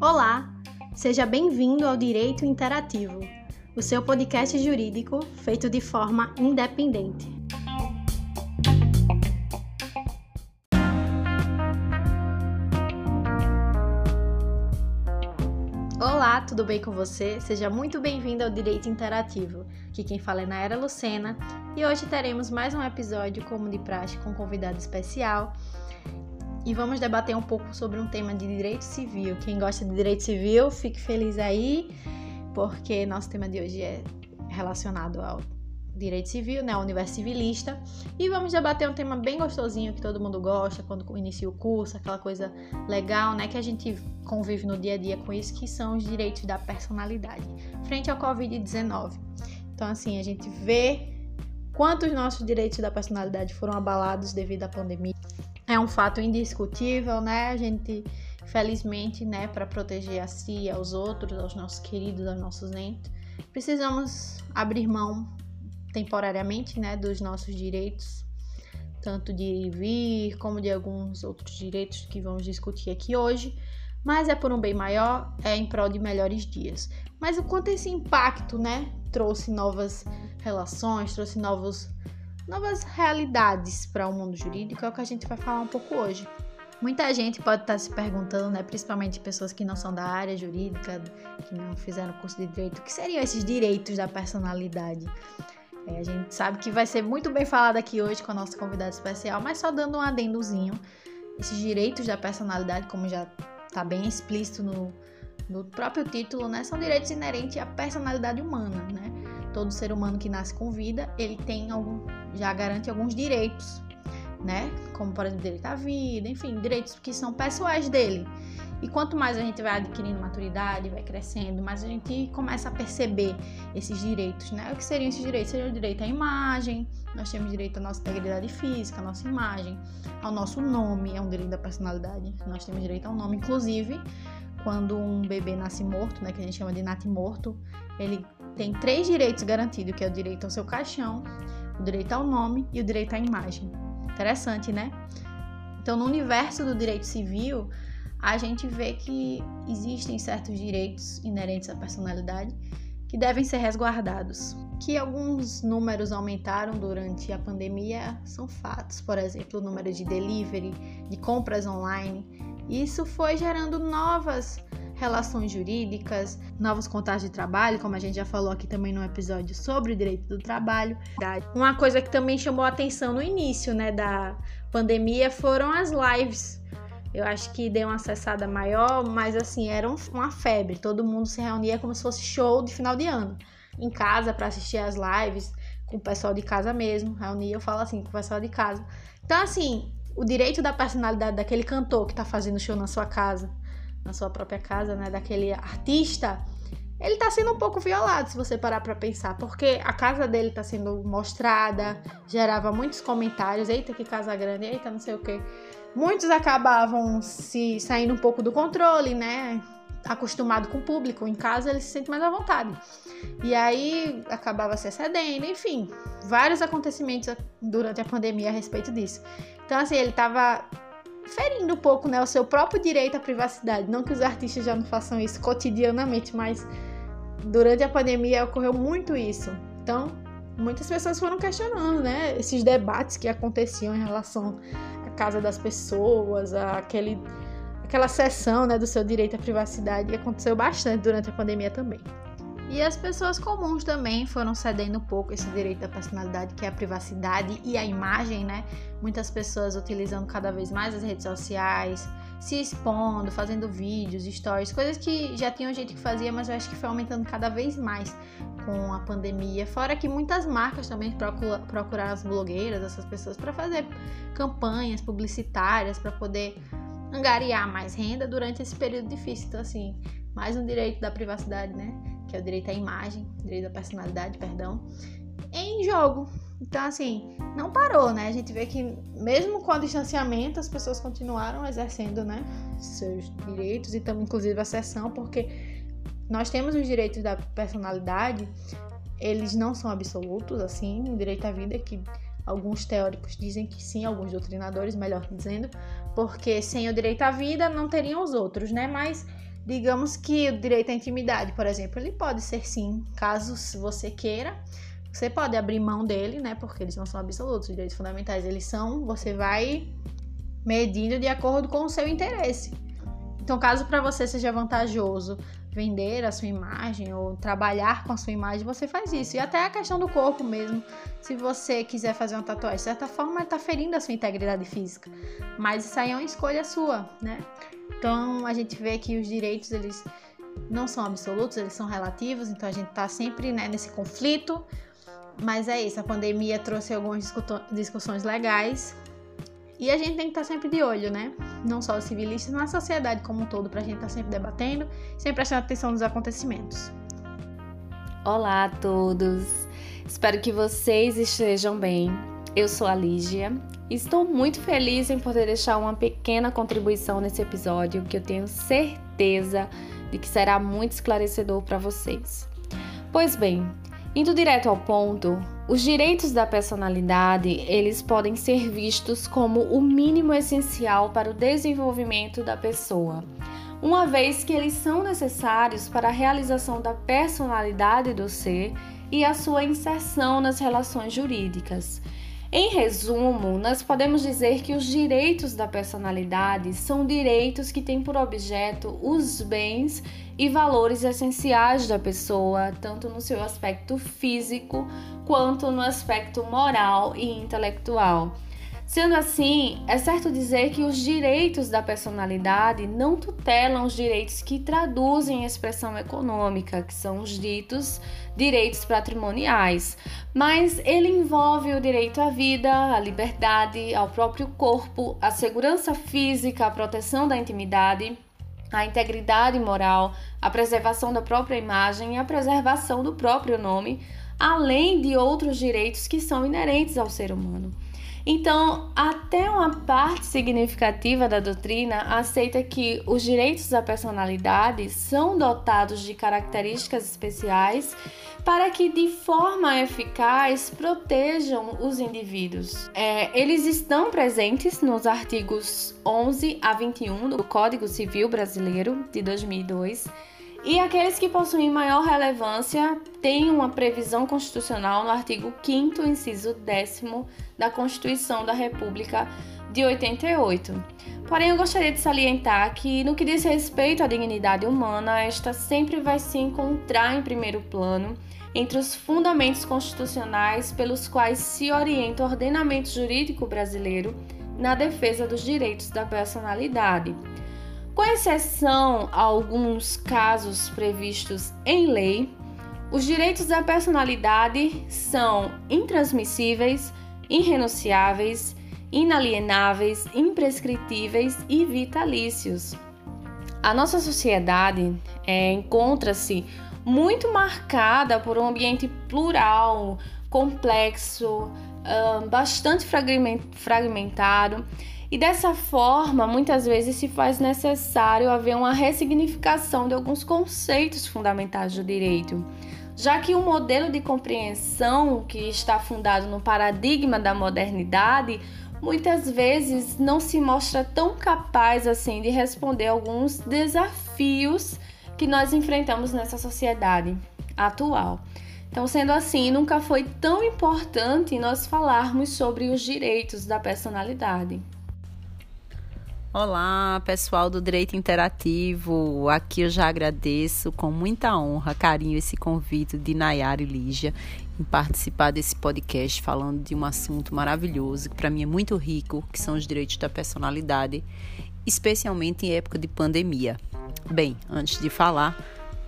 Olá, seja bem-vindo ao Direito Interativo, o seu podcast jurídico feito de forma independente. Tudo bem com você? Seja muito bem-vindo ao Direito Interativo. Aqui quem fala é Naira Lucena e hoje teremos mais um episódio, como de praxe, com um convidado especial e vamos debater um pouco sobre um tema de direito civil. Quem gosta de direito civil, fique feliz aí, porque nosso tema de hoje é relacionado ao direito civil, né, o universo civilista, e vamos debater um tema bem gostosinho que todo mundo gosta quando inicia o curso, aquela coisa legal, né, que a gente convive no dia a dia com isso, que são os direitos da personalidade, frente ao COVID-19. Então, assim, a gente vê quantos nossos direitos da personalidade foram abalados devido à pandemia. É um fato indiscutível, né? A gente, felizmente, né, para proteger a si, aos outros, aos nossos queridos, aos nossos entes, precisamos abrir mão temporariamente, né, dos nossos direitos, tanto de ir e vir, como de alguns outros direitos que vamos discutir aqui hoje, mas é por um bem maior, é em prol de melhores dias. Mas o quanto esse impacto, né, trouxe novas relações, trouxe novos, novas realidades para o mundo jurídico, é o que a gente vai falar um pouco hoje. Muita gente pode estar se perguntando, né, principalmente pessoas que não são da área jurídica, que não fizeram curso de direito, o que seriam esses direitos da personalidade? É, a gente sabe que vai ser muito bem falado aqui hoje com a nossa convidada especial, mas só dando um adendozinho. Esses direitos da personalidade, como já está bem explícito no, no próprio título, né, são direitos inerentes à personalidade humana, né? Todo ser humano que nasce com vida, ele tem algum, já garante alguns direitos, né? Como por exemplo, direito à vida, enfim, direitos que são pessoais dele. E quanto mais a gente vai adquirindo maturidade, vai crescendo, mais a gente começa a perceber esses direitos, né? O que seriam esses direitos? Seria o direito à imagem, nós temos direito à nossa integridade física, à nossa imagem, ao nosso nome, é um direito da personalidade. Nós temos direito ao nome, inclusive, quando um bebê nasce morto, né, que a gente chama de morto, ele tem três direitos garantidos, que é o direito ao seu caixão, o direito ao nome e o direito à imagem. Interessante, né? Então, no universo do direito civil, a gente vê que existem certos direitos inerentes à personalidade que devem ser resguardados. Que alguns números aumentaram durante a pandemia são fatos, por exemplo, o número de delivery, de compras online. Isso foi gerando novas relações jurídicas, novos contatos de trabalho, como a gente já falou aqui também no episódio sobre o direito do trabalho. Uma coisa que também chamou a atenção no início, né, da pandemia foram as lives eu acho que deu uma cessada maior, mas assim, era uma febre. Todo mundo se reunia como se fosse show de final de ano. Em casa, para assistir as lives, com o pessoal de casa mesmo. Reunia, eu falo assim, com o pessoal de casa. Então, assim, o direito da personalidade daquele cantor que tá fazendo show na sua casa, na sua própria casa, né? Daquele artista, ele tá sendo um pouco violado, se você parar pra pensar, porque a casa dele tá sendo mostrada, gerava muitos comentários, eita que casa grande, eita não sei o que. Muitos acabavam se saindo um pouco do controle, né? Acostumado com o público, em casa ele se sente mais à vontade. E aí acabava se excedendo, enfim, vários acontecimentos durante a pandemia a respeito disso. Então, assim, ele tava ferindo um pouco né, o seu próprio direito à privacidade. Não que os artistas já não façam isso cotidianamente, mas durante a pandemia ocorreu muito isso. Então, muitas pessoas foram questionando, né, esses debates que aconteciam em relação casa das pessoas, aquele, aquela sessão, né, do seu direito à privacidade, e aconteceu bastante durante a pandemia também. E as pessoas comuns também foram cedendo um pouco esse direito da personalidade, que é a privacidade e a imagem, né? Muitas pessoas utilizando cada vez mais as redes sociais, se expondo, fazendo vídeos, stories, coisas que já tinham gente que fazia, mas eu acho que foi aumentando cada vez mais com a pandemia. Fora que muitas marcas também procuraram as blogueiras, essas pessoas, para fazer campanhas publicitárias, para poder angariar mais renda durante esse período difícil. Então, assim, mais um direito da privacidade, né? que é o direito à imagem, direito à personalidade, perdão, em jogo. Então, assim, não parou, né? A gente vê que mesmo com o distanciamento, as pessoas continuaram exercendo, né, seus direitos e também, inclusive, a sessão, porque nós temos os direitos da personalidade, eles não são absolutos, assim, o direito à vida que Alguns teóricos dizem que sim, alguns doutrinadores, melhor dizendo, porque sem o direito à vida não teriam os outros, né? Mas digamos que o direito à intimidade, por exemplo, ele pode ser sim, caso você queira. Você pode abrir mão dele, né? Porque eles não são absolutos, os direitos fundamentais, eles são, você vai medindo de acordo com o seu interesse. Então, caso para você seja vantajoso vender a sua imagem ou trabalhar com a sua imagem, você faz isso. E até a questão do corpo mesmo. Se você quiser fazer uma tatuagem, de certa forma, está ferindo a sua integridade física. Mas isso aí é uma escolha sua, né? Então, a gente vê que os direitos, eles não são absolutos, eles são relativos. Então, a gente está sempre né, nesse conflito. Mas é isso, a pandemia trouxe algumas discussões legais e a gente tem que estar sempre de olho, né? Não só os civilistas, mas a sociedade como um todo, para a gente estar sempre debatendo, sempre prestando atenção nos acontecimentos. Olá a todos! Espero que vocês estejam bem. Eu sou a Lígia estou muito feliz em poder deixar uma pequena contribuição nesse episódio que eu tenho certeza de que será muito esclarecedor para vocês. Pois bem, Indo direto ao ponto, os direitos da personalidade, eles podem ser vistos como o mínimo essencial para o desenvolvimento da pessoa, uma vez que eles são necessários para a realização da personalidade do ser e a sua inserção nas relações jurídicas. Em resumo, nós podemos dizer que os direitos da personalidade são direitos que têm por objeto os bens e valores essenciais da pessoa, tanto no seu aspecto físico quanto no aspecto moral e intelectual. Sendo assim, é certo dizer que os direitos da personalidade não tutelam os direitos que traduzem a expressão econômica, que são os ditos direitos patrimoniais, mas ele envolve o direito à vida, à liberdade, ao próprio corpo, à segurança física, à proteção da intimidade, à integridade moral, à preservação da própria imagem e à preservação do próprio nome, além de outros direitos que são inerentes ao ser humano. Então, até uma parte significativa da doutrina aceita que os direitos da personalidade são dotados de características especiais para que, de forma eficaz, protejam os indivíduos. É, eles estão presentes nos artigos 11 a 21 do Código Civil Brasileiro de 2002 e aqueles que possuem maior relevância têm uma previsão constitucional no artigo 5 inciso 10 da Constituição da República de 88. Porém, eu gostaria de salientar que, no que diz respeito à dignidade humana, esta sempre vai se encontrar em primeiro plano entre os fundamentos constitucionais pelos quais se orienta o ordenamento jurídico brasileiro na defesa dos direitos da personalidade. Com exceção a alguns casos previstos em lei, os direitos da personalidade são intransmissíveis, irrenunciáveis, inalienáveis, imprescritíveis e vitalícios. A nossa sociedade é, encontra-se muito marcada por um ambiente plural, complexo, bastante fragmentado e dessa forma, muitas vezes se faz necessário haver uma ressignificação de alguns conceitos fundamentais do direito, já que o modelo de compreensão que está fundado no paradigma da modernidade muitas vezes não se mostra tão capaz assim de responder alguns desafios que nós enfrentamos nessa sociedade atual. Então, sendo assim, nunca foi tão importante nós falarmos sobre os direitos da personalidade. Olá, pessoal do Direito Interativo. Aqui eu já agradeço com muita honra, carinho, esse convite de Nayara e Lígia em participar desse podcast falando de um assunto maravilhoso que para mim é muito rico, que são os direitos da personalidade, especialmente em época de pandemia. Bem, antes de falar,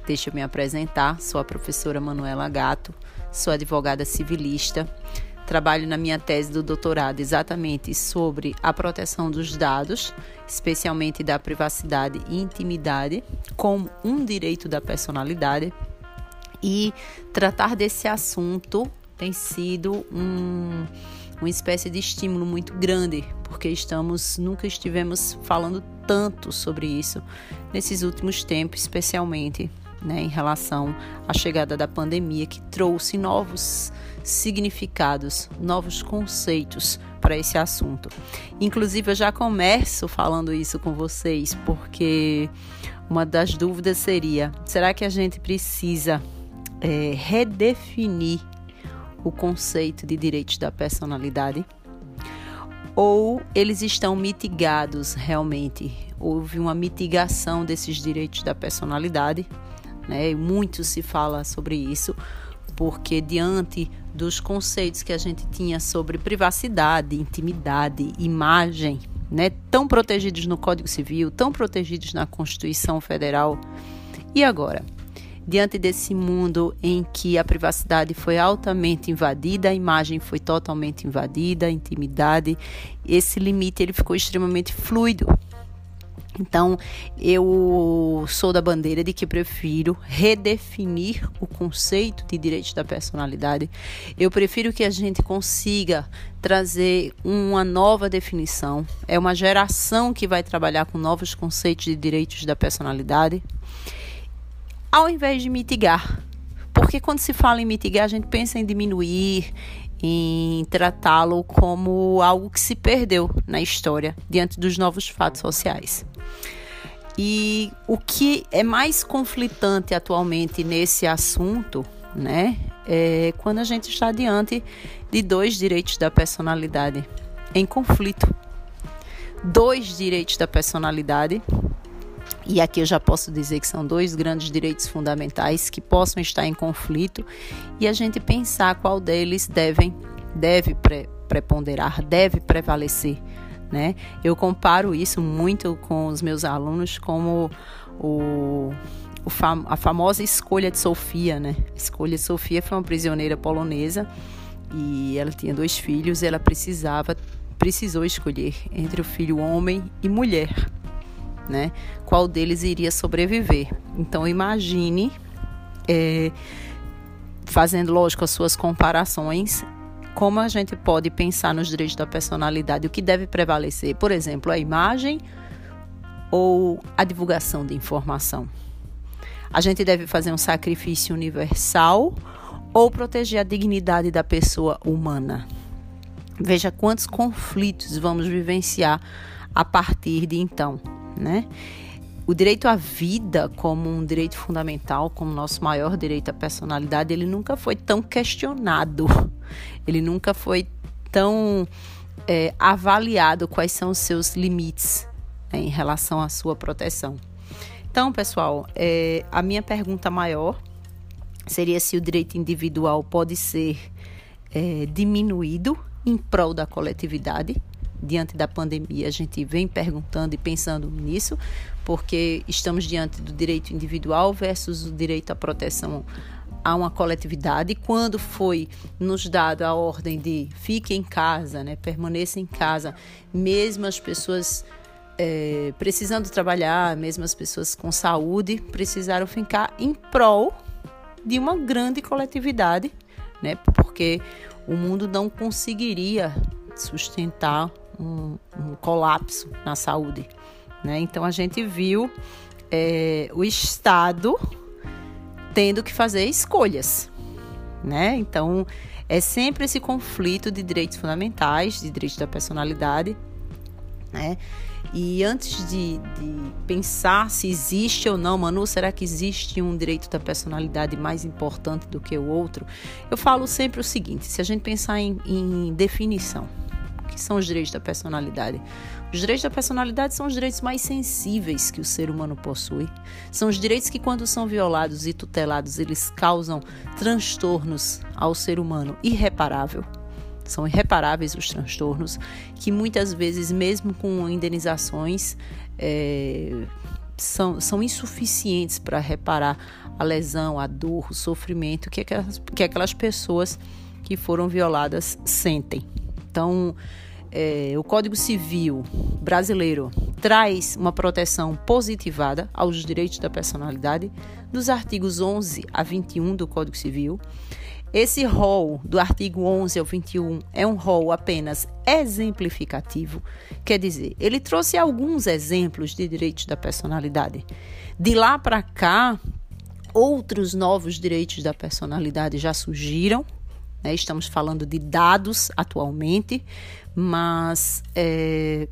deixa eu me apresentar. Sou a professora Manuela Gato, sou advogada civilista Trabalho na minha tese do doutorado exatamente sobre a proteção dos dados, especialmente da privacidade e intimidade, como um direito da personalidade. E tratar desse assunto tem sido um, uma espécie de estímulo muito grande, porque estamos nunca estivemos falando tanto sobre isso nesses últimos tempos, especialmente né, em relação à chegada da pandemia, que trouxe novos significados, novos conceitos para esse assunto. Inclusive, eu já começo falando isso com vocês, porque uma das dúvidas seria: será que a gente precisa é, redefinir o conceito de direitos da personalidade? Ou eles estão mitigados realmente? Houve uma mitigação desses direitos da personalidade, né? Muito se fala sobre isso, porque diante dos conceitos que a gente tinha sobre privacidade, intimidade, imagem, né, tão protegidos no Código Civil, tão protegidos na Constituição Federal, e agora? diante desse mundo em que a privacidade foi altamente invadida, a imagem foi totalmente invadida, a intimidade, esse limite ele ficou extremamente fluido. Então, eu sou da bandeira de que prefiro redefinir o conceito de direito da personalidade. Eu prefiro que a gente consiga trazer uma nova definição. É uma geração que vai trabalhar com novos conceitos de direitos da personalidade ao invés de mitigar. Porque quando se fala em mitigar, a gente pensa em diminuir, em tratá-lo como algo que se perdeu na história diante dos novos fatos sociais. E o que é mais conflitante atualmente nesse assunto, né, é quando a gente está diante de dois direitos da personalidade em conflito. Dois direitos da personalidade e aqui eu já posso dizer que são dois grandes direitos fundamentais que possam estar em conflito e a gente pensar qual deles devem, deve pre preponderar, deve prevalecer. Né? Eu comparo isso muito com os meus alunos como o, o fam a famosa escolha de Sofia. Né? A escolha de Sofia foi uma prisioneira polonesa e ela tinha dois filhos ela precisava precisou escolher entre o filho homem e mulher né? Qual deles iria sobreviver? Então imagine, é, fazendo lógico as suas comparações, como a gente pode pensar nos direitos da personalidade, o que deve prevalecer, por exemplo, a imagem ou a divulgação de informação. A gente deve fazer um sacrifício universal ou proteger a dignidade da pessoa humana. Veja quantos conflitos vamos vivenciar a partir de então né? O direito à vida como um direito fundamental, como nosso maior direito à personalidade, ele nunca foi tão questionado, ele nunca foi tão é, avaliado quais são os seus limites né, em relação à sua proteção. Então, pessoal, é, a minha pergunta maior seria se o direito individual pode ser é, diminuído em prol da coletividade diante da pandemia, a gente vem perguntando e pensando nisso, porque estamos diante do direito individual versus o direito à proteção a uma coletividade. Quando foi nos dado a ordem de fique em casa, né, permaneça em casa, mesmo as pessoas é, precisando trabalhar, mesmo as pessoas com saúde, precisaram ficar em prol de uma grande coletividade, né, porque o mundo não conseguiria sustentar um, um colapso na saúde. Né? Então a gente viu é, o Estado tendo que fazer escolhas. Né? Então é sempre esse conflito de direitos fundamentais, de direitos da personalidade. Né? E antes de, de, pensar se existe ou não, Manu, será que existe um direito da personalidade mais importante do que o outro? Eu falo sempre o seguinte: se a gente pensar em, em definição, que são os direitos da personalidade? Os direitos da personalidade são os direitos mais sensíveis que o ser humano possui. São os direitos que, quando são violados e tutelados, eles causam transtornos ao ser humano irreparável. São irreparáveis os transtornos que muitas vezes, mesmo com indenizações, é, são, são insuficientes para reparar a lesão, a dor, o sofrimento que aquelas, que aquelas pessoas que foram violadas sentem. Então, é, o Código Civil brasileiro traz uma proteção positivada aos direitos da personalidade, dos artigos 11 a 21 do Código Civil. Esse rol do artigo 11 ao 21 é um rol apenas exemplificativo, quer dizer, ele trouxe alguns exemplos de direitos da personalidade. De lá para cá, Outros novos direitos da personalidade já surgiram. Né? Estamos falando de dados atualmente, mas é,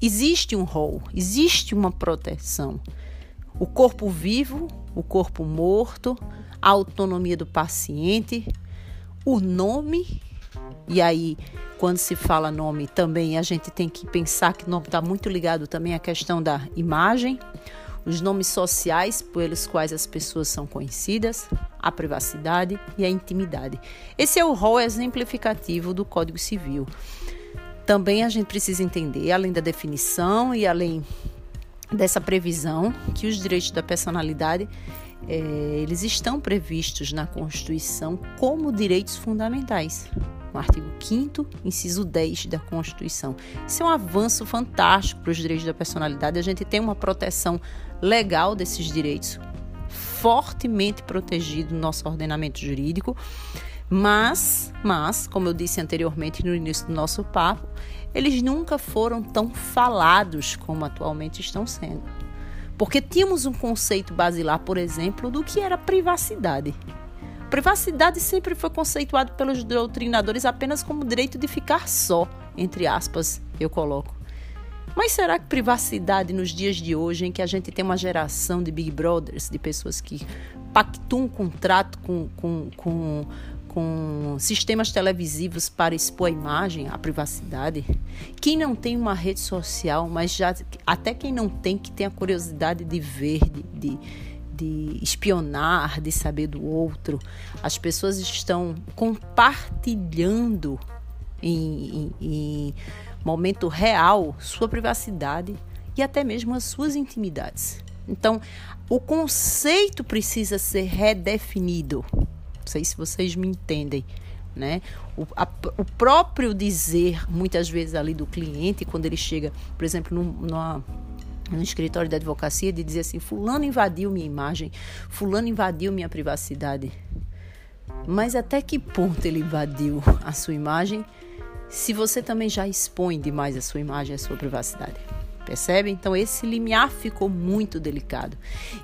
existe um rol, existe uma proteção. O corpo vivo, o corpo morto, a autonomia do paciente, o nome, e aí quando se fala nome também a gente tem que pensar que nome está muito ligado também à questão da imagem, os nomes sociais pelos quais as pessoas são conhecidas, a privacidade e a intimidade. Esse é o rol exemplificativo do Código Civil também a gente precisa entender, além da definição e além dessa previsão, que os direitos da personalidade é, eles estão previstos na Constituição como direitos fundamentais. No artigo 5 inciso 10 da Constituição. Isso é um avanço fantástico para os direitos da personalidade. A gente tem uma proteção legal desses direitos, fortemente protegido no nosso ordenamento jurídico. Mas, mas, como eu disse anteriormente no início do nosso papo, eles nunca foram tão falados como atualmente estão sendo. Porque tínhamos um conceito basilar, por exemplo, do que era privacidade. Privacidade sempre foi conceituado pelos doutrinadores apenas como direito de ficar só, entre aspas, eu coloco. Mas será que privacidade nos dias de hoje, em que a gente tem uma geração de Big Brothers, de pessoas que pactuam um contrato com, com, com com sistemas televisivos para expor a imagem, a privacidade. Quem não tem uma rede social, mas já até quem não tem, que tem a curiosidade de ver, de, de, de espionar, de saber do outro, as pessoas estão compartilhando em, em, em momento real sua privacidade e até mesmo as suas intimidades. Então, o conceito precisa ser redefinido sei se vocês me entendem. Né? O, a, o próprio dizer, muitas vezes, ali do cliente, quando ele chega, por exemplo, num, numa, no escritório de advocacia, de dizer assim: Fulano invadiu minha imagem, Fulano invadiu minha privacidade. Mas até que ponto ele invadiu a sua imagem se você também já expõe demais a sua imagem, a sua privacidade? Percebe? Então esse limiar ficou muito delicado.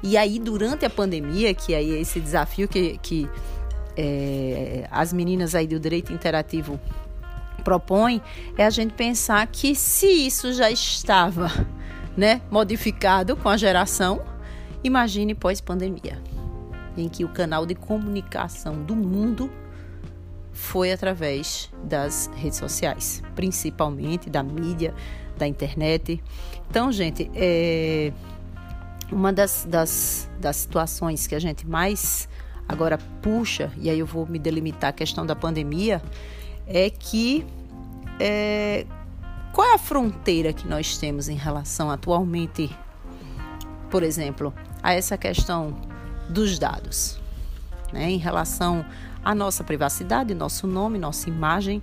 E aí, durante a pandemia, que aí é esse desafio que, que é, as meninas aí do direito interativo propõem é a gente pensar que se isso já estava né, modificado com a geração, imagine pós-pandemia, em que o canal de comunicação do mundo foi através das redes sociais, principalmente da mídia, da internet. Então, gente, é uma das, das, das situações que a gente mais Agora, puxa, e aí eu vou me delimitar a questão da pandemia, é que é, qual é a fronteira que nós temos em relação atualmente, por exemplo, a essa questão dos dados, né, em relação à nossa privacidade, nosso nome, nossa imagem.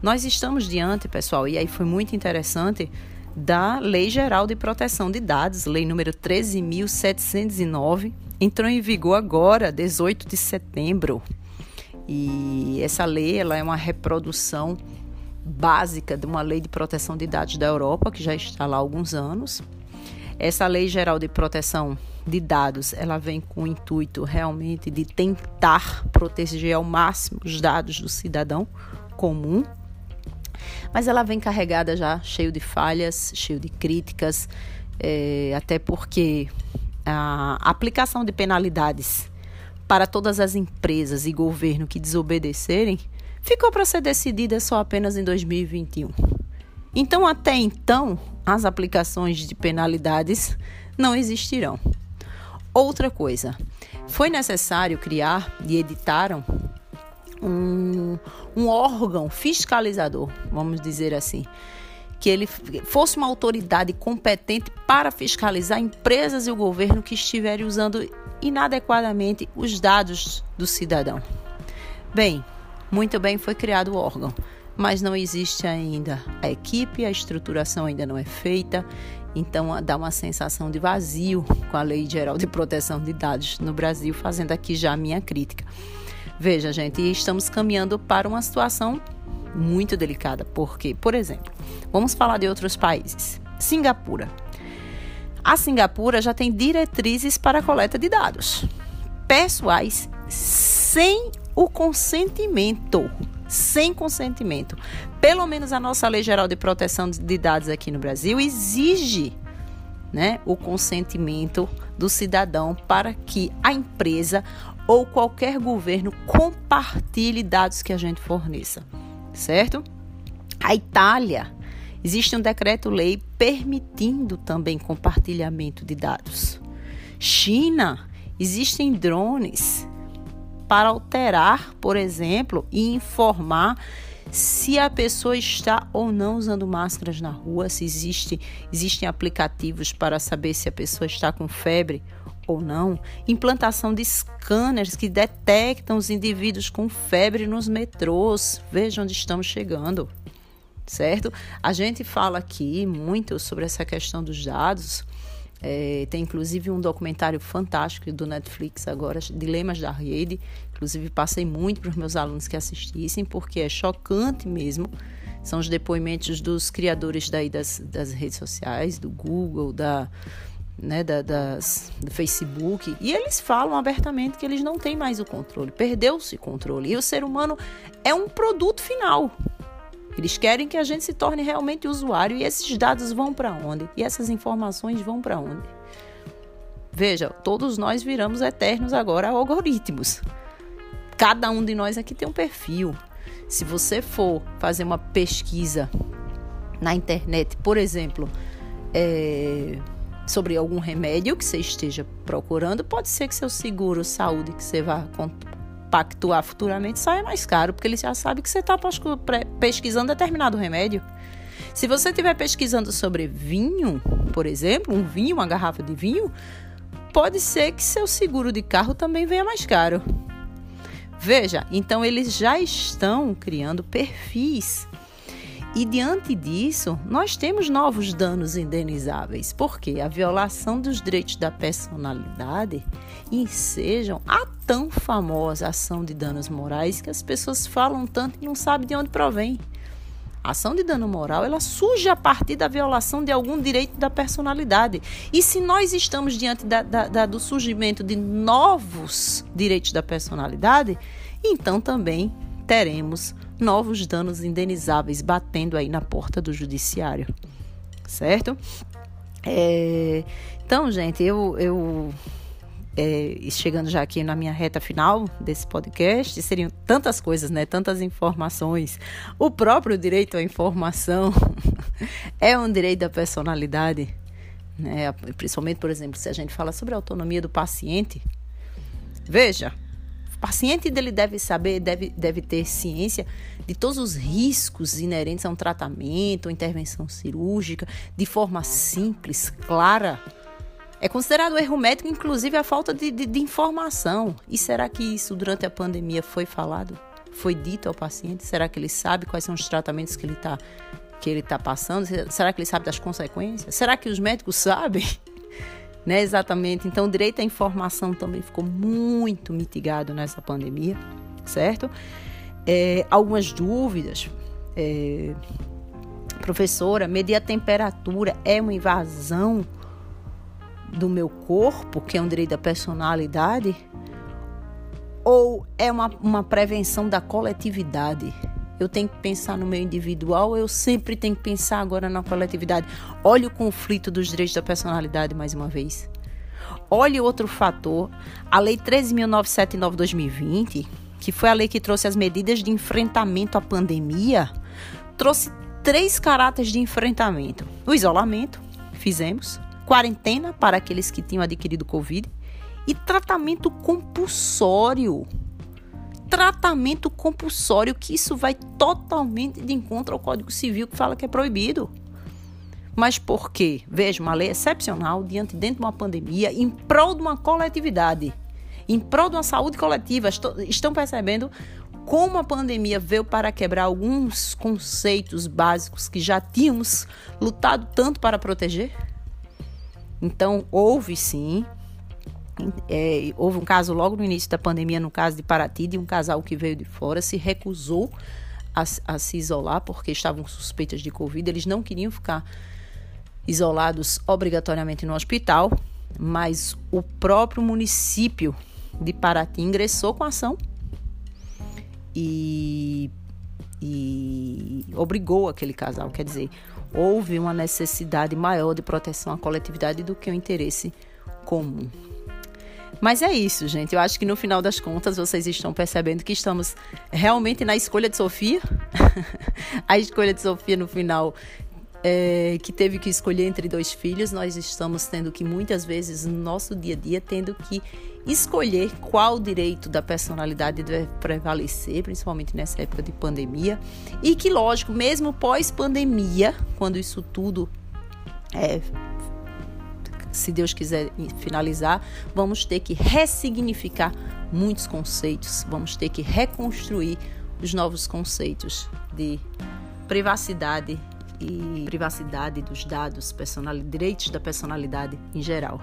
Nós estamos diante, pessoal, e aí foi muito interessante, da Lei Geral de Proteção de Dados, lei número 13.709, entrou em vigor agora, 18 de setembro. E essa lei ela é uma reprodução básica de uma lei de proteção de dados da Europa, que já está lá há alguns anos. Essa lei geral de proteção de dados, ela vem com o intuito realmente de tentar proteger ao máximo os dados do cidadão comum, mas ela vem carregada já cheio de falhas, cheio de críticas, é, até porque a aplicação de penalidades para todas as empresas e governo que desobedecerem ficou para ser decidida só apenas em 2021. Então, até então, as aplicações de penalidades não existirão. Outra coisa, foi necessário criar e editaram um, um órgão fiscalizador, vamos dizer assim, que ele fosse uma autoridade competente para fiscalizar empresas e o governo que estiverem usando inadequadamente os dados do cidadão. Bem, muito bem, foi criado o órgão, mas não existe ainda a equipe, a estruturação ainda não é feita, então dá uma sensação de vazio com a Lei Geral de Proteção de Dados no Brasil, fazendo aqui já a minha crítica. Veja, gente, estamos caminhando para uma situação muito delicada, porque, por exemplo, vamos falar de outros países. Singapura. A Singapura já tem diretrizes para a coleta de dados. pessoais sem o consentimento. Sem consentimento. Pelo menos a nossa Lei Geral de Proteção de Dados aqui no Brasil exige né, o consentimento do cidadão para que a empresa ou qualquer governo compartilhe dados que a gente forneça, certo? A Itália existe um decreto-lei permitindo também compartilhamento de dados. China existem drones para alterar, por exemplo, e informar se a pessoa está ou não usando máscaras na rua, se existe, existem aplicativos para saber se a pessoa está com febre ou não, implantação de scanners que detectam os indivíduos com febre nos metrôs. Veja onde estamos chegando, certo? A gente fala aqui muito sobre essa questão dos dados. É, tem inclusive um documentário fantástico do Netflix agora, Dilemas da Rede. Inclusive, passei muito para os meus alunos que assistissem, porque é chocante mesmo. São os depoimentos dos criadores daí das, das redes sociais, do Google, da, né, da, das, do Facebook, e eles falam abertamente que eles não têm mais o controle, perdeu-se o controle. E o ser humano é um produto final. Eles querem que a gente se torne realmente usuário e esses dados vão para onde? E essas informações vão para onde? Veja, todos nós viramos eternos agora algoritmos. Cada um de nós aqui tem um perfil. Se você for fazer uma pesquisa na internet, por exemplo, é, sobre algum remédio que você esteja procurando, pode ser que seu seguro saúde que você vá pactuar futuramente saia mais caro, porque ele já sabe que você está pesquisando determinado remédio. Se você estiver pesquisando sobre vinho, por exemplo, um vinho, uma garrafa de vinho, pode ser que seu seguro de carro também venha mais caro. Veja, então eles já estão criando perfis e diante disso, nós temos novos danos indenizáveis, porque a violação dos direitos da personalidade ensejam a tão famosa ação de danos morais que as pessoas falam tanto e não sabem de onde provém. A ação de dano moral, ela surge a partir da violação de algum direito da personalidade. E se nós estamos diante da, da, da, do surgimento de novos direitos da personalidade, então também teremos novos danos indenizáveis batendo aí na porta do judiciário, certo? É, então, gente, eu, eu é, chegando já aqui na minha reta final desse podcast, seriam tantas coisas, né? Tantas informações. O próprio direito à informação é um direito da personalidade, né? Principalmente, por exemplo, se a gente fala sobre a autonomia do paciente. Veja, paciente dele deve saber, deve, deve ter ciência de todos os riscos inerentes a um tratamento, uma intervenção cirúrgica, de forma simples, clara. É considerado erro médico, inclusive, a falta de, de, de informação. E será que isso durante a pandemia foi falado? Foi dito ao paciente? Será que ele sabe quais são os tratamentos que ele está que ele está passando? Será que ele sabe das consequências? Será que os médicos sabem? Né? Exatamente. Então, o direito à informação também ficou muito mitigado nessa pandemia, certo? É, algumas dúvidas. É, professora, medir a temperatura é uma invasão do meu corpo, que é um direito da personalidade? Ou é uma, uma prevenção da coletividade? Eu tenho que pensar no meu individual, eu sempre tenho que pensar agora na coletividade. Olha o conflito dos direitos da personalidade mais uma vez. Olha outro fator, a Lei 13.979-2020, que foi a lei que trouxe as medidas de enfrentamento à pandemia, trouxe três caráteres de enfrentamento: o isolamento, fizemos, quarentena para aqueles que tinham adquirido Covid e tratamento compulsório tratamento compulsório, que isso vai totalmente de encontro ao Código Civil que fala que é proibido. Mas por quê? Veja, uma lei excepcional diante dentro de uma pandemia em prol de uma coletividade, em prol de uma saúde coletiva. Estão percebendo como a pandemia veio para quebrar alguns conceitos básicos que já tínhamos lutado tanto para proteger? Então, houve sim é, houve um caso logo no início da pandemia, no caso de Paraty, de um casal que veio de fora, se recusou a, a se isolar porque estavam suspeitas de Covid. Eles não queriam ficar isolados obrigatoriamente no hospital, mas o próprio município de Paraty ingressou com ação e, e obrigou aquele casal. Quer dizer, houve uma necessidade maior de proteção à coletividade do que o interesse comum. Mas é isso, gente. Eu acho que no final das contas vocês estão percebendo que estamos realmente na escolha de Sofia. a escolha de Sofia no final é, que teve que escolher entre dois filhos, nós estamos tendo que muitas vezes no nosso dia a dia tendo que escolher qual direito da personalidade deve prevalecer, principalmente nessa época de pandemia, e que lógico, mesmo pós-pandemia, quando isso tudo é, se Deus quiser finalizar, vamos ter que ressignificar muitos conceitos, vamos ter que reconstruir os novos conceitos de privacidade e privacidade dos dados, direitos da personalidade em geral.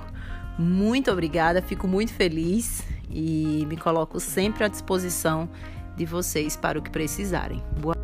Muito obrigada, fico muito feliz e me coloco sempre à disposição de vocês para o que precisarem. Boa